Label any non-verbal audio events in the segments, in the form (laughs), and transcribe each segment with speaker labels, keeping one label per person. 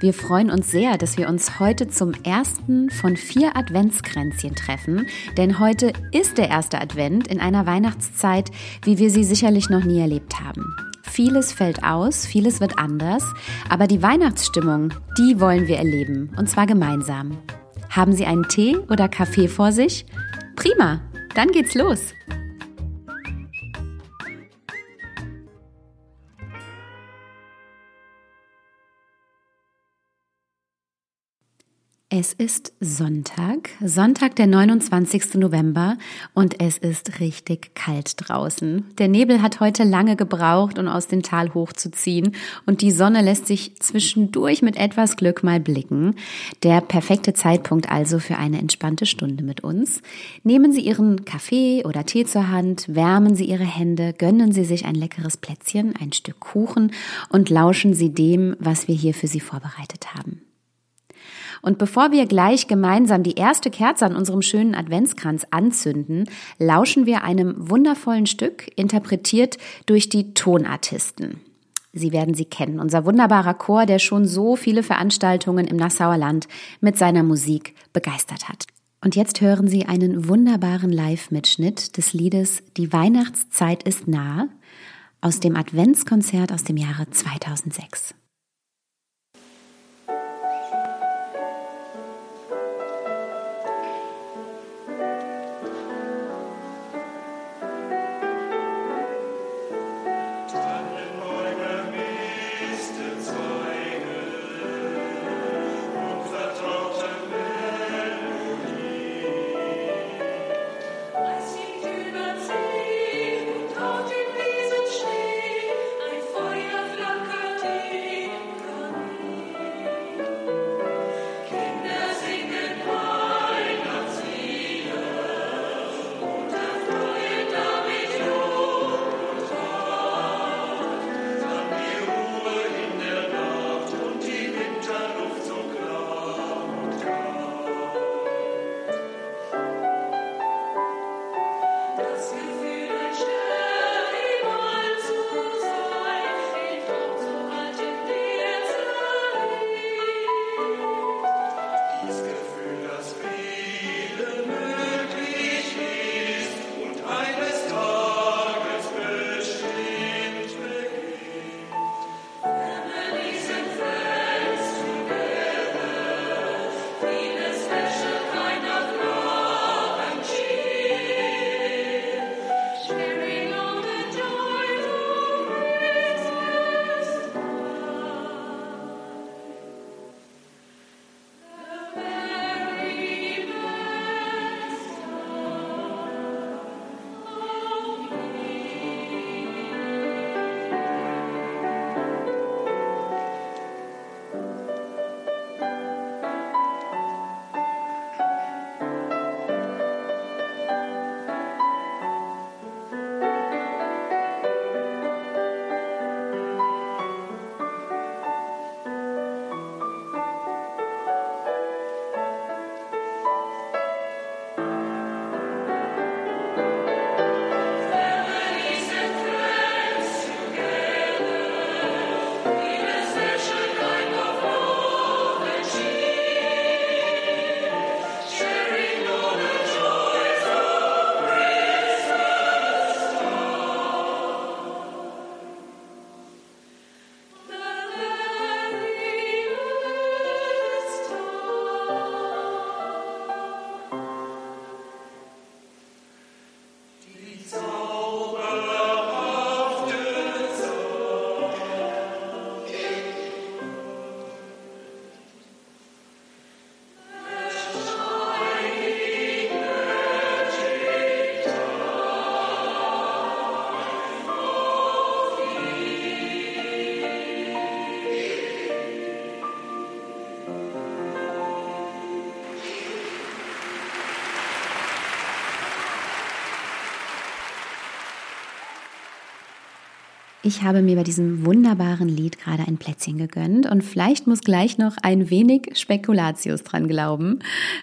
Speaker 1: Wir freuen uns sehr, dass wir uns heute zum ersten von vier Adventskränzchen treffen, denn heute ist der erste Advent in einer Weihnachtszeit, wie wir sie sicherlich noch nie erlebt haben. Vieles fällt aus, vieles wird anders, aber die Weihnachtsstimmung, die wollen wir erleben, und zwar gemeinsam. Haben Sie einen Tee oder Kaffee vor sich? Prima, dann geht's los. Es ist Sonntag, Sonntag, der 29. November und es ist richtig kalt draußen. Der Nebel hat heute lange gebraucht, um aus dem Tal hochzuziehen und die Sonne lässt sich zwischendurch mit etwas Glück mal blicken. Der perfekte Zeitpunkt also für eine entspannte Stunde mit uns. Nehmen Sie Ihren Kaffee oder Tee zur Hand, wärmen Sie Ihre Hände, gönnen Sie sich ein leckeres Plätzchen, ein Stück Kuchen und lauschen Sie dem, was wir hier für Sie vorbereitet haben. Und bevor wir gleich gemeinsam die erste Kerze an unserem schönen Adventskranz anzünden, lauschen wir einem wundervollen Stück, interpretiert durch die Tonartisten. Sie werden sie kennen, unser wunderbarer Chor, der schon so viele Veranstaltungen im Nassauer Land mit seiner Musik begeistert hat. Und jetzt hören Sie einen wunderbaren Live-Mitschnitt des Liedes Die Weihnachtszeit ist nah aus dem Adventskonzert aus dem Jahre 2006. Ich habe mir bei diesem wunderbaren Lied gerade ein Plätzchen gegönnt und vielleicht muss gleich noch ein wenig Spekulatius dran glauben.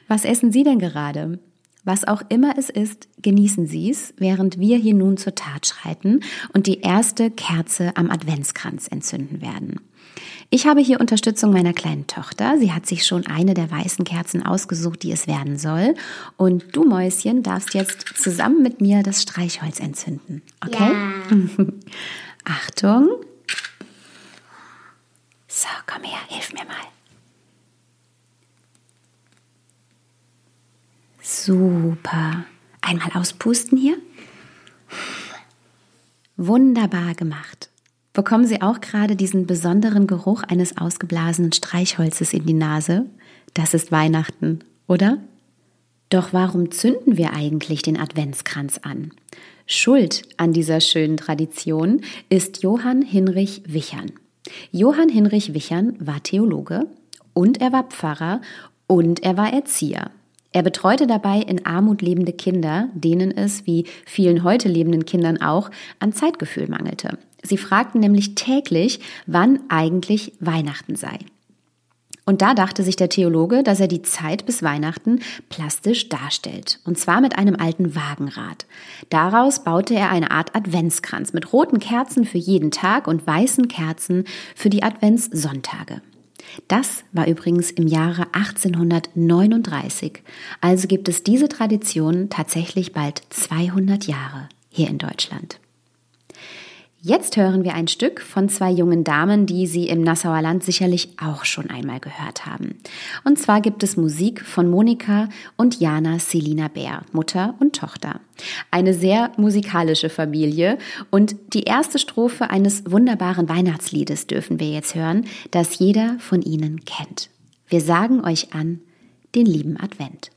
Speaker 1: Was essen Sie denn gerade? Was auch immer es ist, genießen Sie es, während wir hier nun zur Tat schreiten und die erste Kerze am Adventskranz entzünden werden. Ich habe hier Unterstützung meiner kleinen Tochter. Sie hat sich schon eine der weißen Kerzen ausgesucht, die es werden soll. Und du, Mäuschen, darfst jetzt zusammen mit mir das Streichholz entzünden. Okay? Ja. (laughs) Achtung. So, komm her, hilf mir mal. Super. Einmal auspusten hier. Wunderbar gemacht. Bekommen Sie auch gerade diesen besonderen Geruch eines ausgeblasenen Streichholzes in die Nase? Das ist Weihnachten, oder? Doch warum zünden wir eigentlich den Adventskranz an? Schuld an dieser schönen Tradition ist Johann Hinrich Wichern. Johann Hinrich Wichern war Theologe und er war Pfarrer und er war Erzieher. Er betreute dabei in Armut lebende Kinder, denen es, wie vielen heute lebenden Kindern auch, an Zeitgefühl mangelte. Sie fragten nämlich täglich, wann eigentlich Weihnachten sei. Und da dachte sich der Theologe, dass er die Zeit bis Weihnachten plastisch darstellt. Und zwar mit einem alten Wagenrad. Daraus baute er eine Art Adventskranz mit roten Kerzen für jeden Tag und weißen Kerzen für die Adventssonntage. Das war übrigens im Jahre 1839. Also gibt es diese Tradition tatsächlich bald 200 Jahre hier in Deutschland. Jetzt hören wir ein Stück von zwei jungen Damen, die Sie im Nassauer Land sicherlich auch schon einmal gehört haben. Und zwar gibt es Musik von Monika und Jana Selina Bär, Mutter und Tochter. Eine sehr musikalische Familie und die erste Strophe eines wunderbaren Weihnachtsliedes dürfen wir jetzt hören, das jeder von Ihnen kennt. Wir sagen euch an den lieben Advent.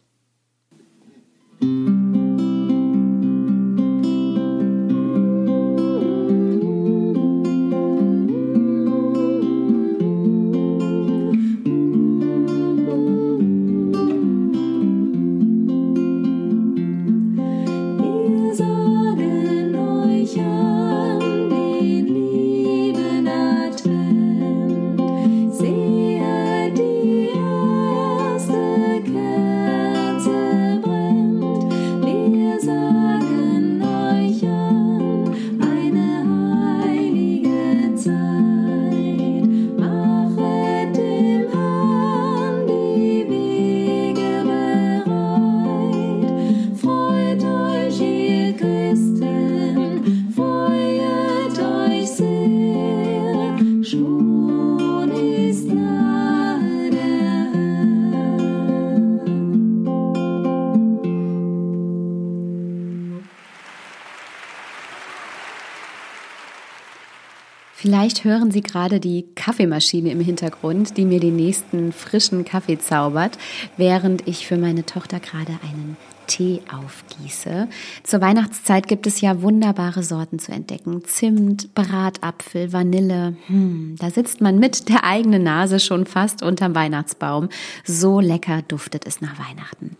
Speaker 1: Vielleicht hören Sie gerade die Kaffeemaschine im Hintergrund, die mir den nächsten frischen Kaffee zaubert, während ich für meine Tochter gerade einen Tee aufgieße. Zur Weihnachtszeit gibt es ja wunderbare Sorten zu entdecken. Zimt, Bratapfel, Vanille. Hm, da sitzt man mit der eigenen Nase schon fast unterm Weihnachtsbaum. So lecker duftet es nach Weihnachten.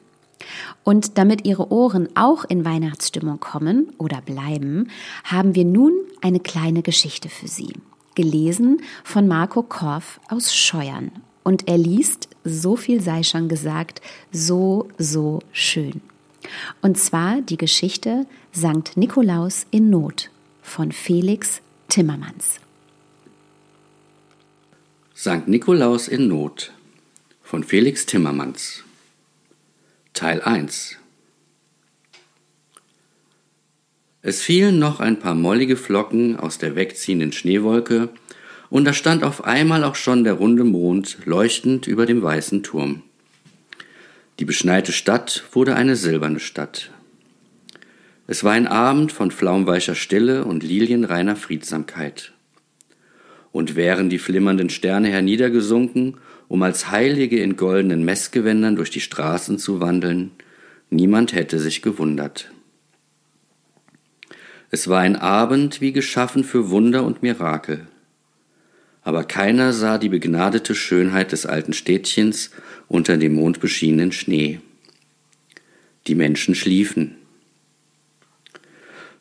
Speaker 1: Und damit Ihre Ohren auch in Weihnachtsstimmung kommen oder bleiben, haben wir nun eine kleine Geschichte für Sie. Gelesen von Marco Korff aus Scheuern. Und er liest, so viel sei schon gesagt, so, so schön. Und zwar die Geschichte Sankt Nikolaus in Not von Felix Timmermans.
Speaker 2: Sankt Nikolaus in Not von Felix Timmermans Teil 1 Es fielen noch ein paar mollige Flocken aus der wegziehenden Schneewolke, und da stand auf einmal auch schon der runde Mond leuchtend über dem weißen Turm. Die beschneite Stadt wurde eine silberne Stadt. Es war ein Abend von flaumweicher Stille und lilienreiner Friedsamkeit. Und wären die flimmernden Sterne herniedergesunken um als Heilige in goldenen Messgewändern durch die Straßen zu wandeln, niemand hätte sich gewundert. Es war ein Abend wie geschaffen für Wunder und Mirakel. Aber keiner sah die begnadete Schönheit des alten Städtchens unter dem mondbeschienenen Schnee. Die Menschen schliefen.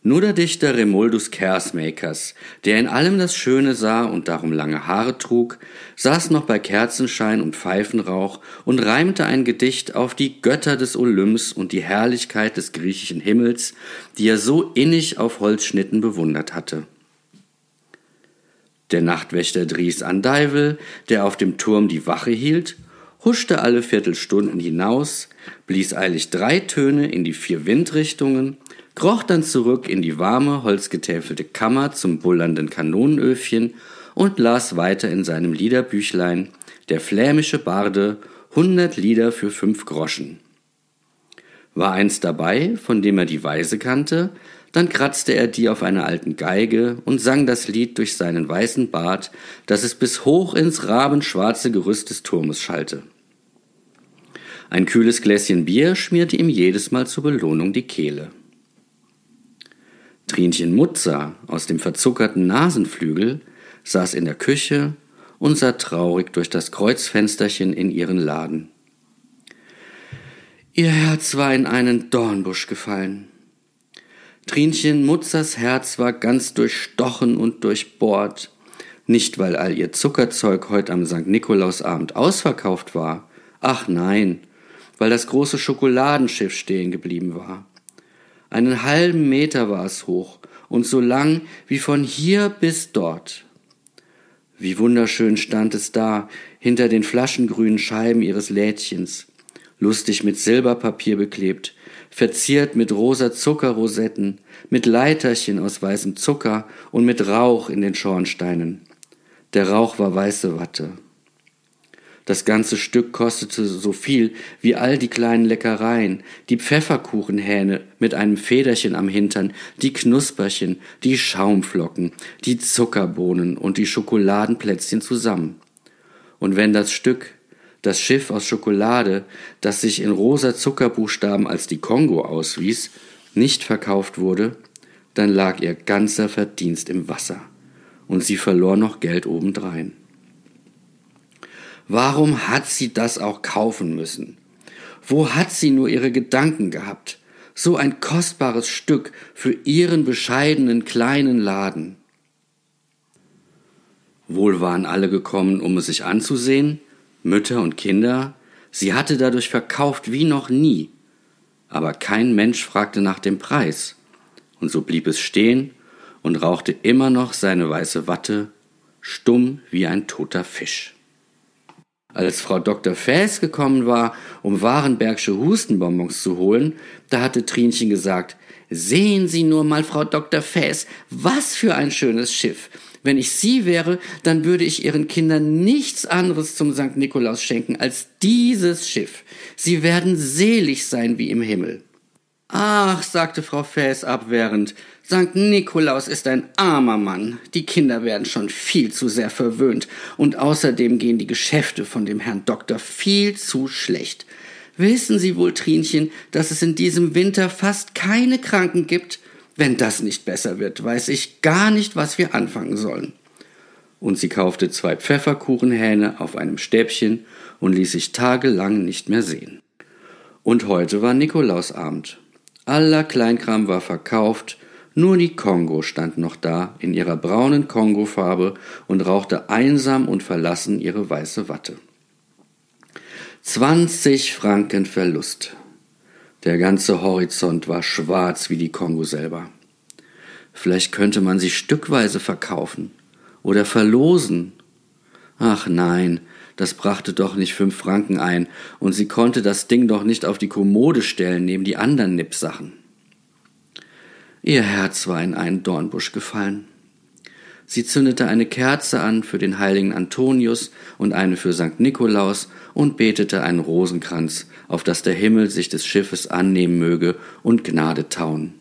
Speaker 2: Nur der Dichter Remuldus Kersmakers, der in allem das Schöne sah und darum lange Haare trug, saß noch bei Kerzenschein und Pfeifenrauch und reimte ein Gedicht auf die Götter des Olymps und die Herrlichkeit des griechischen Himmels, die er so innig auf Holzschnitten bewundert hatte. Der Nachtwächter Dries Andeivel, der auf dem Turm die Wache hielt, huschte alle Viertelstunden hinaus, blies eilig drei Töne in die vier Windrichtungen kroch dann zurück in die warme, holzgetäfelte Kammer zum bullernden Kanonenöfchen und las weiter in seinem Liederbüchlein Der flämische Barde, hundert Lieder für fünf Groschen. War eins dabei, von dem er die Weise kannte, dann kratzte er die auf einer alten Geige und sang das Lied durch seinen weißen Bart, dass es bis hoch ins rabenschwarze Gerüst des Turmes schallte. Ein kühles Gläschen Bier schmierte ihm jedes Mal zur Belohnung die Kehle. Trinchen Mutzer aus dem verzuckerten Nasenflügel saß in der Küche und sah traurig durch das Kreuzfensterchen in ihren Laden. Ihr Herz war in einen Dornbusch gefallen. Trinchen Mutzers Herz war ganz durchstochen und durchbohrt, nicht weil all ihr Zuckerzeug heut am St. Nikolausabend ausverkauft war, ach nein, weil das große Schokoladenschiff stehen geblieben war. Einen halben Meter war es hoch und so lang wie von hier bis dort. Wie wunderschön stand es da, hinter den flaschengrünen Scheiben ihres Lädchens, lustig mit Silberpapier beklebt, verziert mit rosa Zuckerrosetten, mit Leiterchen aus weißem Zucker und mit Rauch in den Schornsteinen. Der Rauch war weiße Watte. Das ganze Stück kostete so viel wie all die kleinen Leckereien, die Pfefferkuchenhähne mit einem Federchen am Hintern, die Knusperchen, die Schaumflocken, die Zuckerbohnen und die Schokoladenplätzchen zusammen. Und wenn das Stück, das Schiff aus Schokolade, das sich in rosa Zuckerbuchstaben als die Kongo auswies, nicht verkauft wurde, dann lag ihr ganzer Verdienst im Wasser, und sie verlor noch Geld obendrein. Warum hat sie das auch kaufen müssen? Wo hat sie nur ihre Gedanken gehabt? So ein kostbares Stück für ihren bescheidenen kleinen Laden. Wohl waren alle gekommen, um es sich anzusehen, Mütter und Kinder, sie hatte dadurch verkauft wie noch nie, aber kein Mensch fragte nach dem Preis, und so blieb es stehen und rauchte immer noch seine weiße Watte, stumm wie ein toter Fisch. Als Frau Dr. Faes gekommen war, um Warenbergsche Hustenbonbons zu holen, da hatte Trinchen gesagt, Sehen Sie nur mal, Frau Dr. Faes, was für ein schönes Schiff. Wenn ich Sie wäre, dann würde ich Ihren Kindern nichts anderes zum St. Nikolaus schenken als dieses Schiff. Sie werden selig sein wie im Himmel. Ach, sagte Frau Faes abwehrend, St. Nikolaus ist ein armer Mann. Die Kinder werden schon viel zu sehr verwöhnt und außerdem gehen die Geschäfte von dem Herrn Doktor viel zu schlecht. Wissen Sie wohl, Trinchen, dass es in diesem Winter fast keine Kranken gibt? Wenn das nicht besser wird, weiß ich gar nicht, was wir anfangen sollen. Und sie kaufte zwei Pfefferkuchenhähne auf einem Stäbchen und ließ sich tagelang nicht mehr sehen. Und heute war Nikolausabend. Aller Kleinkram war verkauft, nur die Kongo stand noch da in ihrer braunen Kongofarbe und rauchte einsam und verlassen ihre weiße Watte. Zwanzig Franken Verlust. Der ganze Horizont war schwarz wie die Kongo selber. Vielleicht könnte man sie stückweise verkaufen oder verlosen. Ach nein, das brachte doch nicht fünf Franken ein, und sie konnte das Ding doch nicht auf die Kommode stellen neben die anderen Nippsachen. Ihr Herz war in einen Dornbusch gefallen. Sie zündete eine Kerze an für den heiligen Antonius und eine für St. Nikolaus und betete einen Rosenkranz, auf dass der Himmel sich des Schiffes annehmen möge und Gnade tauen.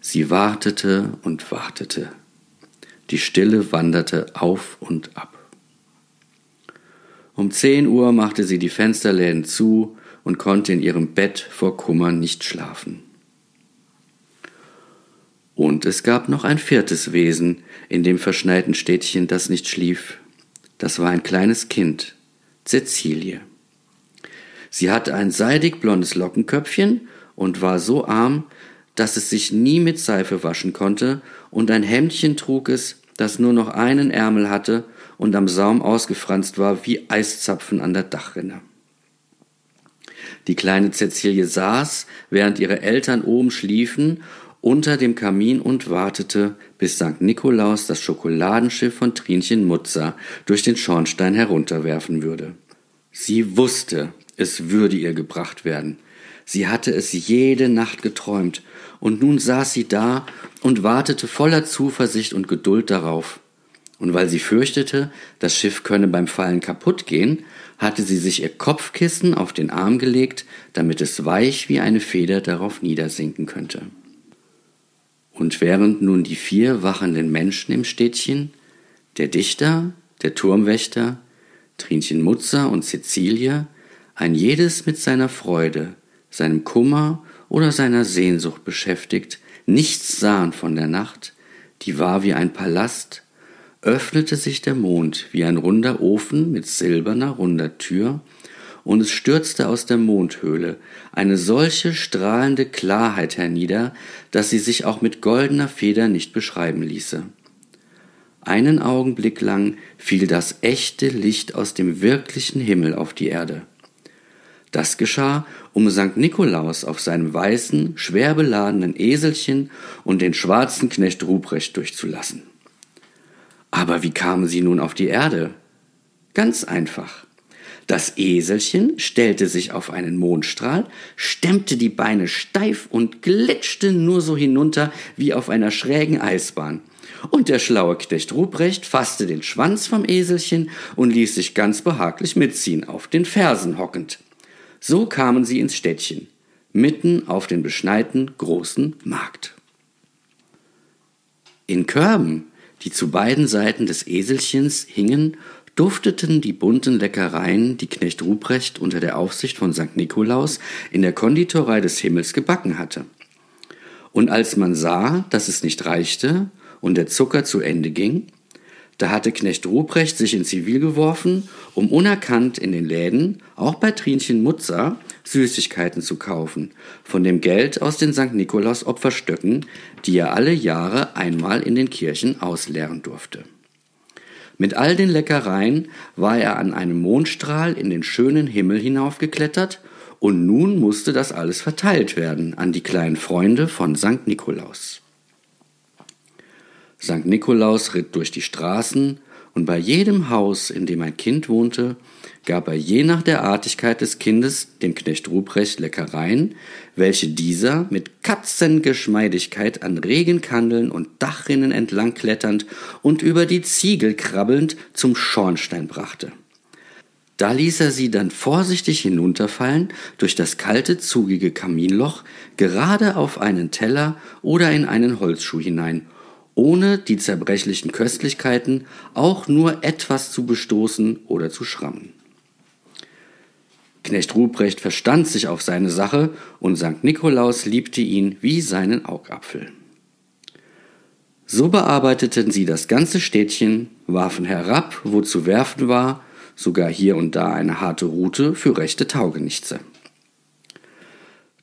Speaker 2: Sie wartete und wartete. Die Stille wanderte auf und ab. Um zehn Uhr machte sie die Fensterläden zu und konnte in ihrem Bett vor Kummer nicht schlafen. Und es gab noch ein viertes Wesen in dem verschneiten Städtchen, das nicht schlief. Das war ein kleines Kind, Cäcilie. Sie hatte ein seidig blondes Lockenköpfchen und war so arm, dass es sich nie mit Seife waschen konnte, und ein Hemdchen trug es, das nur noch einen Ärmel hatte und am Saum ausgefranst war wie Eiszapfen an der Dachrinne. Die kleine Cäcilie saß, während ihre Eltern oben schliefen, unter dem Kamin und wartete, bis St. Nikolaus das Schokoladenschiff von Trinchen Mutzer durch den Schornstein herunterwerfen würde. Sie wusste, es würde ihr gebracht werden. Sie hatte es jede Nacht geträumt, und nun saß sie da und wartete voller Zuversicht und Geduld darauf. Und weil sie fürchtete, das Schiff könne beim Fallen kaputt gehen, hatte sie sich ihr Kopfkissen auf den Arm gelegt, damit es weich wie eine Feder darauf niedersinken könnte. Und während nun die vier wachenden Menschen im Städtchen, der Dichter, der Turmwächter, Trinchen Mutzer und Cäcilie, ein jedes mit seiner Freude, seinem Kummer oder seiner Sehnsucht beschäftigt, nichts sahen von der Nacht, die war wie ein Palast, öffnete sich der Mond wie ein runder Ofen mit silberner runder Tür, und es stürzte aus der Mondhöhle eine solche strahlende Klarheit hernieder, dass sie sich auch mit goldener Feder nicht beschreiben ließe. Einen Augenblick lang fiel das echte Licht aus dem wirklichen Himmel auf die Erde. Das geschah, um St. Nikolaus auf seinem weißen, schwer beladenen Eselchen und den schwarzen Knecht Ruprecht durchzulassen. Aber wie kamen sie nun auf die Erde? Ganz einfach. Das Eselchen stellte sich auf einen Mondstrahl, stemmte die Beine steif und glitschte nur so hinunter wie auf einer schrägen Eisbahn. Und der schlaue Knecht Ruprecht fasste den Schwanz vom Eselchen und ließ sich ganz behaglich mitziehen, auf den Fersen hockend. So kamen sie ins Städtchen, mitten auf den beschneiten großen Markt. In Körben, die zu beiden Seiten des Eselchens hingen, dufteten die bunten Leckereien, die Knecht Ruprecht unter der Aufsicht von St. Nikolaus in der Konditorei des Himmels gebacken hatte. Und als man sah, dass es nicht reichte und der Zucker zu Ende ging, da hatte Knecht Ruprecht sich in Zivil geworfen, um unerkannt in den Läden, auch bei Trinchen Mutzer, Süßigkeiten zu kaufen, von dem Geld aus den St. Nikolaus Opferstöcken, die er alle Jahre einmal in den Kirchen ausleeren durfte. Mit all den Leckereien war er an einem Mondstrahl in den schönen Himmel hinaufgeklettert, und nun musste das alles verteilt werden an die kleinen Freunde von St. Nikolaus. St. Nikolaus ritt durch die Straßen, und bei jedem Haus, in dem ein Kind wohnte, gab er je nach der Artigkeit des Kindes dem Knecht Ruprecht Leckereien, welche dieser mit Katzengeschmeidigkeit an Regenkandeln und Dachrinnen entlang kletternd und über die Ziegel krabbelnd zum Schornstein brachte. Da ließ er sie dann vorsichtig hinunterfallen durch das kalte, zugige Kaminloch, gerade auf einen Teller oder in einen Holzschuh hinein, ohne die zerbrechlichen Köstlichkeiten auch nur etwas zu bestoßen oder zu schrammen. Knecht Ruprecht verstand sich auf seine Sache und St. Nikolaus liebte ihn wie seinen Augapfel. So bearbeiteten sie das ganze Städtchen, warfen herab, wo zu werfen war, sogar hier und da eine harte Rute für rechte Taugenichtse.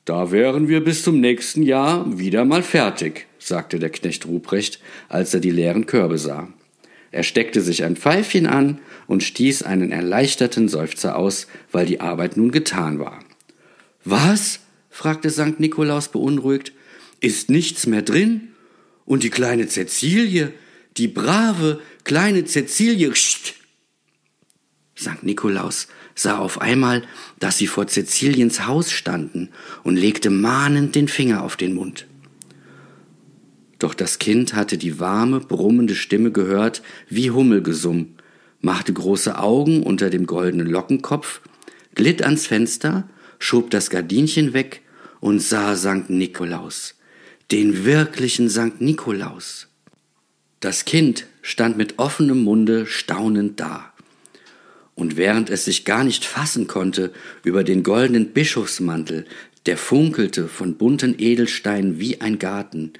Speaker 2: Da wären wir bis zum nächsten Jahr wieder mal fertig, sagte der Knecht Ruprecht, als er die leeren Körbe sah. Er steckte sich ein Pfeifchen an und stieß einen erleichterten Seufzer aus, weil die Arbeit nun getan war. Was? fragte St. Nikolaus beunruhigt. Ist nichts mehr drin? Und die kleine Cäcilie, die brave kleine Cäcilie, Scht! St. Nikolaus sah auf einmal, dass sie vor Cäciliens Haus standen und legte mahnend den Finger auf den Mund. Doch das Kind hatte die warme, brummende Stimme gehört wie Hummelgesumm, machte große Augen unter dem goldenen Lockenkopf, glitt ans Fenster, schob das Gardinchen weg und sah Sankt Nikolaus, den wirklichen Sankt Nikolaus. Das Kind stand mit offenem Munde staunend da. Und während es sich gar nicht fassen konnte über den goldenen Bischofsmantel, der funkelte von bunten Edelsteinen wie ein Garten,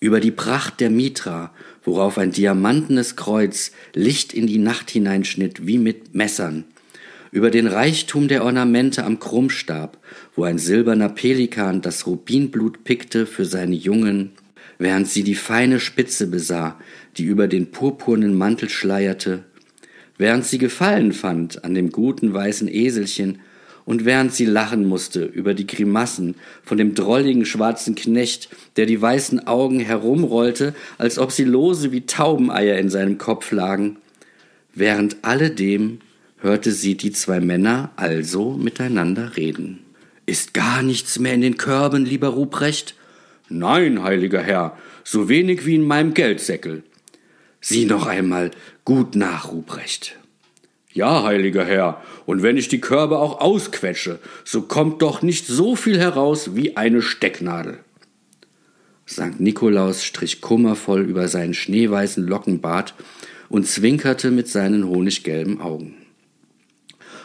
Speaker 2: über die Pracht der Mitra, worauf ein diamantenes Kreuz Licht in die Nacht hineinschnitt wie mit Messern, über den Reichtum der Ornamente am Krummstab, wo ein silberner Pelikan das Rubinblut pickte für seine Jungen, während sie die feine Spitze besah, die über den purpurnen Mantel schleierte, während sie Gefallen fand an dem guten weißen Eselchen und während sie lachen musste über die Grimassen von dem drolligen schwarzen Knecht, der die weißen Augen herumrollte, als ob sie lose wie Taubeneier in seinem Kopf lagen, während alledem hörte sie die zwei Männer also miteinander reden. Ist gar nichts mehr in den Körben, lieber Ruprecht?
Speaker 3: Nein, heiliger Herr, so wenig wie in meinem Geldsäckel.
Speaker 2: Sieh noch einmal gut nach, Ruprecht.
Speaker 3: Ja, heiliger Herr, und wenn ich die Körbe auch ausquetsche, so kommt doch nicht so viel heraus wie eine Stecknadel.
Speaker 2: Sankt Nikolaus strich kummervoll über seinen schneeweißen Lockenbart und zwinkerte mit seinen honiggelben Augen.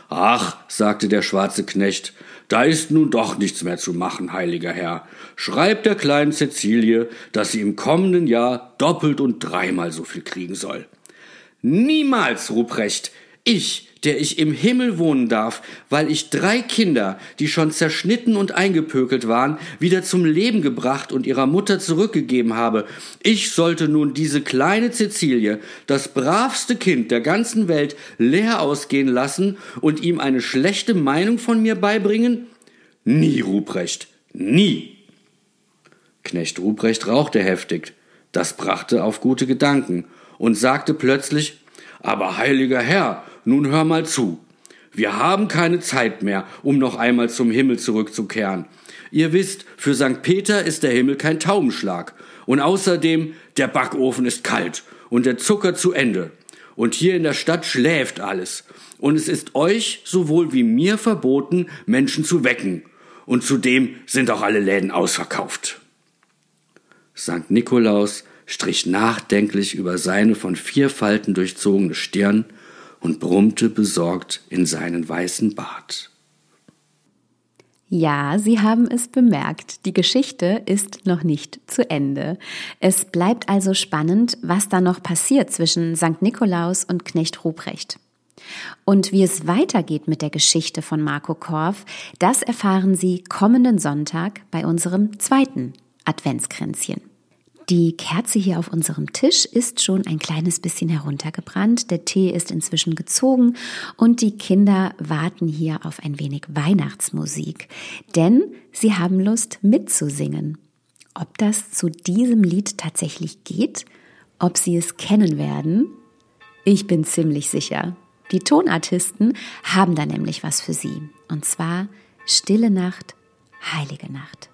Speaker 3: Ach, sagte der schwarze Knecht, da ist nun doch nichts mehr zu machen, heiliger Herr. Schreibt der kleinen Cäcilie, dass sie im kommenden Jahr doppelt und dreimal so viel kriegen soll.
Speaker 2: Niemals, Ruprecht. Ich, der ich im Himmel wohnen darf, weil ich drei Kinder, die schon zerschnitten und eingepökelt waren, wieder zum Leben gebracht und ihrer Mutter zurückgegeben habe. Ich sollte nun diese kleine Cäcilie, das bravste Kind der ganzen Welt, leer ausgehen lassen und ihm eine schlechte Meinung von mir beibringen? Nie, Ruprecht, nie. Knecht Ruprecht rauchte heftig. Das brachte auf gute Gedanken und sagte plötzlich, aber heiliger Herr, nun hör mal zu. Wir haben keine Zeit mehr, um noch einmal zum Himmel zurückzukehren. Ihr wisst, für St. Peter ist der Himmel kein Taubenschlag. Und außerdem, der Backofen ist kalt und der Zucker zu Ende. Und hier in der Stadt schläft alles. Und es ist euch sowohl wie mir verboten, Menschen zu wecken. Und zudem sind auch alle Läden ausverkauft. St. Nikolaus strich nachdenklich über seine von vier Falten durchzogene Stirn und brummte besorgt in seinen weißen Bart.
Speaker 1: Ja, Sie haben es bemerkt, die Geschichte ist noch nicht zu Ende. Es bleibt also spannend, was da noch passiert zwischen St. Nikolaus und Knecht Ruprecht. Und wie es weitergeht mit der Geschichte von Marco Korf, das erfahren Sie kommenden Sonntag bei unserem zweiten Adventskränzchen. Die Kerze hier auf unserem Tisch ist schon ein kleines bisschen heruntergebrannt. Der Tee ist inzwischen gezogen und die Kinder warten hier auf ein wenig Weihnachtsmusik, denn sie haben Lust mitzusingen. Ob das zu diesem Lied tatsächlich geht, ob sie es kennen werden, ich bin ziemlich sicher. Die Tonartisten haben da nämlich was für sie. Und zwar Stille Nacht, Heilige Nacht.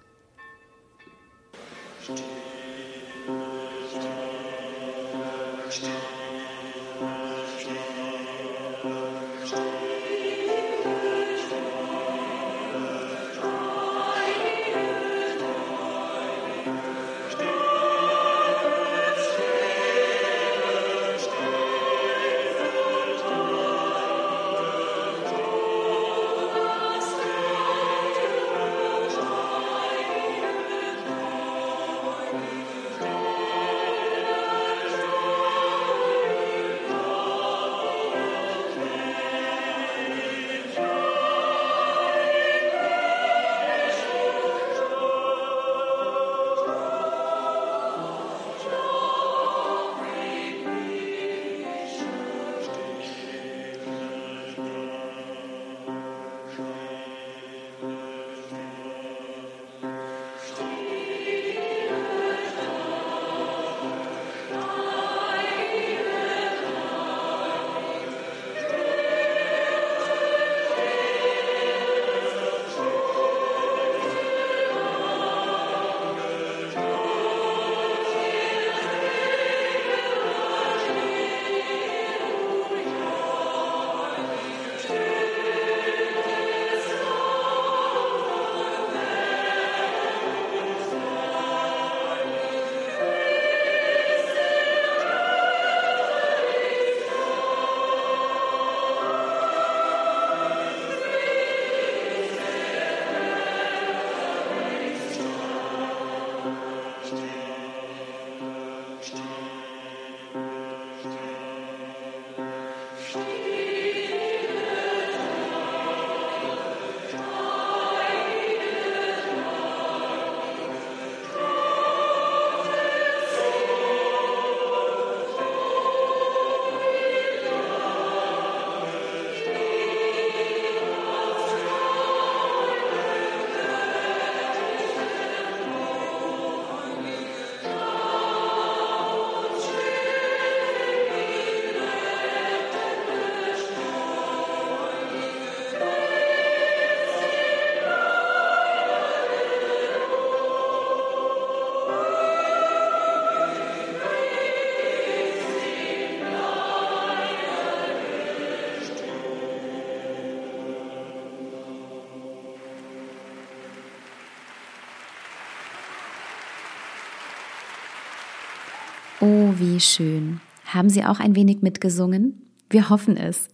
Speaker 4: Oh, wie schön. Haben Sie auch ein wenig mitgesungen? Wir hoffen es.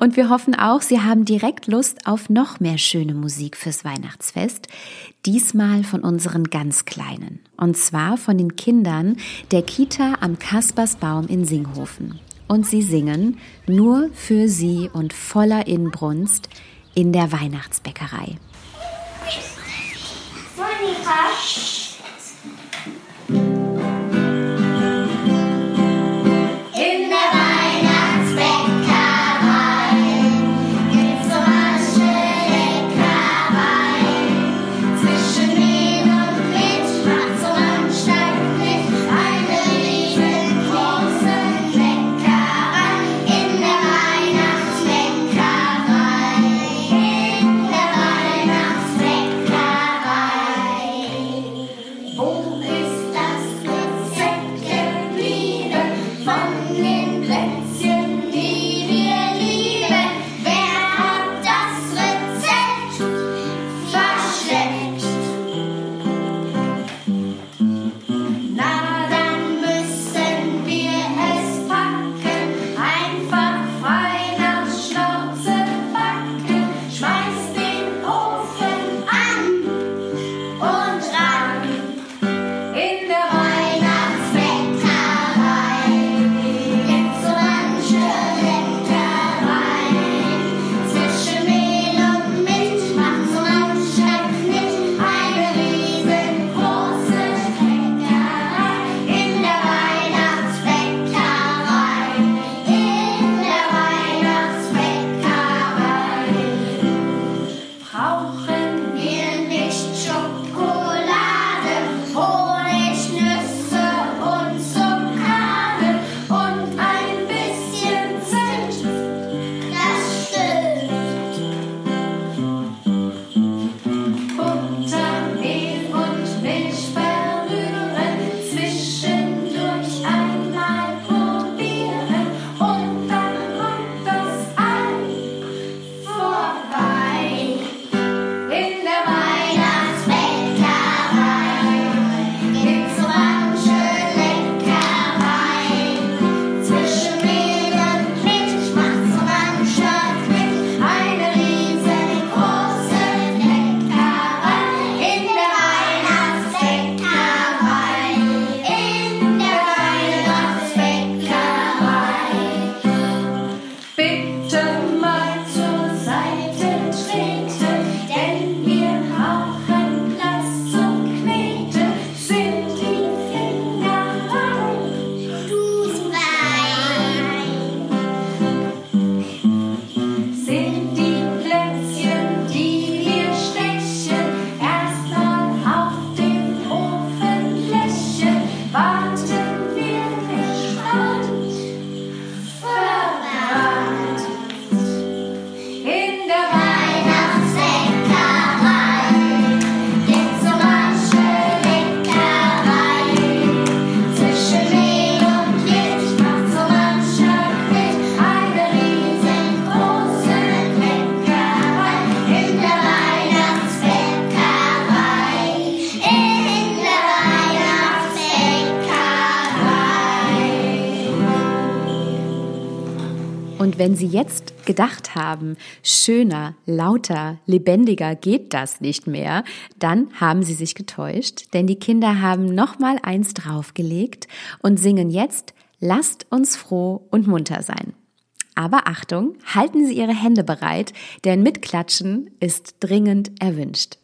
Speaker 4: Und wir hoffen auch, Sie haben direkt Lust auf noch mehr schöne Musik fürs Weihnachtsfest. Diesmal von unseren ganz Kleinen. Und zwar von den Kindern der Kita am Kaspersbaum in Singhofen. Und sie singen nur für Sie und voller Inbrunst in der Weihnachtsbäckerei. Monika. Sie jetzt gedacht haben, schöner, lauter, lebendiger geht das nicht mehr, dann haben Sie sich getäuscht, denn die Kinder haben noch mal eins draufgelegt und singen jetzt Lasst uns froh und munter sein. Aber Achtung, halten Sie Ihre Hände bereit, denn Mitklatschen ist dringend erwünscht.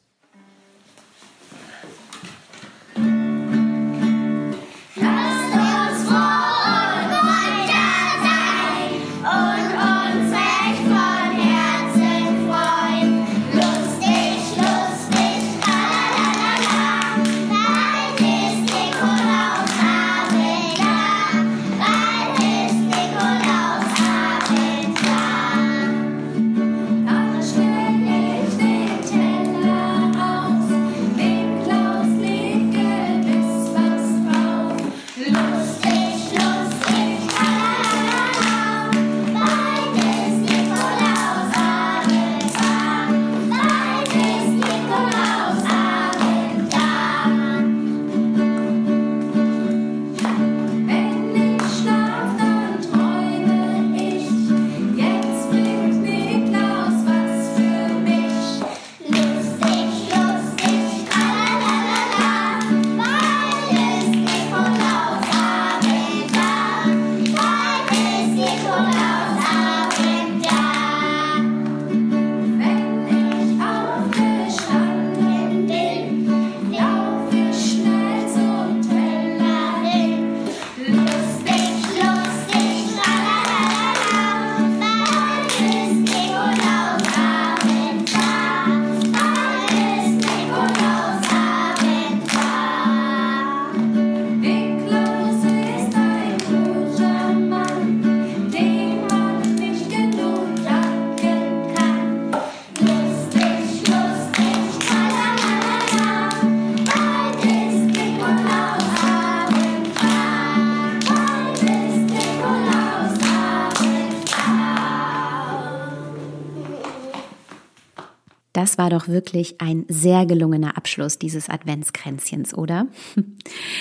Speaker 1: War doch wirklich ein sehr gelungener Abschluss dieses Adventskränzchens, oder? (laughs)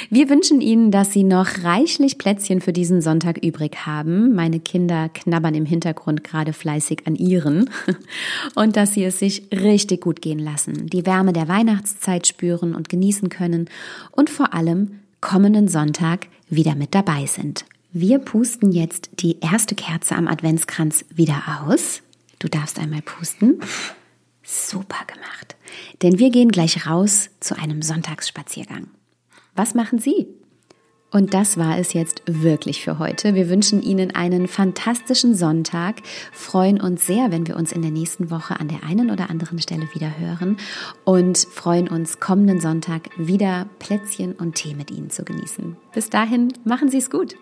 Speaker 1: Wir wünschen Ihnen, dass Sie noch reichlich Plätzchen für diesen Sonntag übrig haben. Meine Kinder knabbern im Hintergrund gerade fleißig an ihren. (laughs) Und dass Sie es sich richtig gut gehen lassen, die Wärme der Weihnachtszeit spüren und genießen können und vor allem kommenden Sonntag wieder mit dabei sind. Wir pusten jetzt die erste Kerze am Adventskranz wieder aus. Du darfst einmal pusten. Super gemacht. Denn wir gehen gleich raus zu einem Sonntagsspaziergang. Was machen Sie? Und das war es jetzt wirklich für heute. Wir wünschen Ihnen einen fantastischen Sonntag, freuen uns sehr, wenn wir uns in der nächsten Woche an der einen oder anderen Stelle wieder hören und freuen uns kommenden Sonntag wieder Plätzchen und Tee mit Ihnen zu genießen. Bis dahin, machen Sie es gut.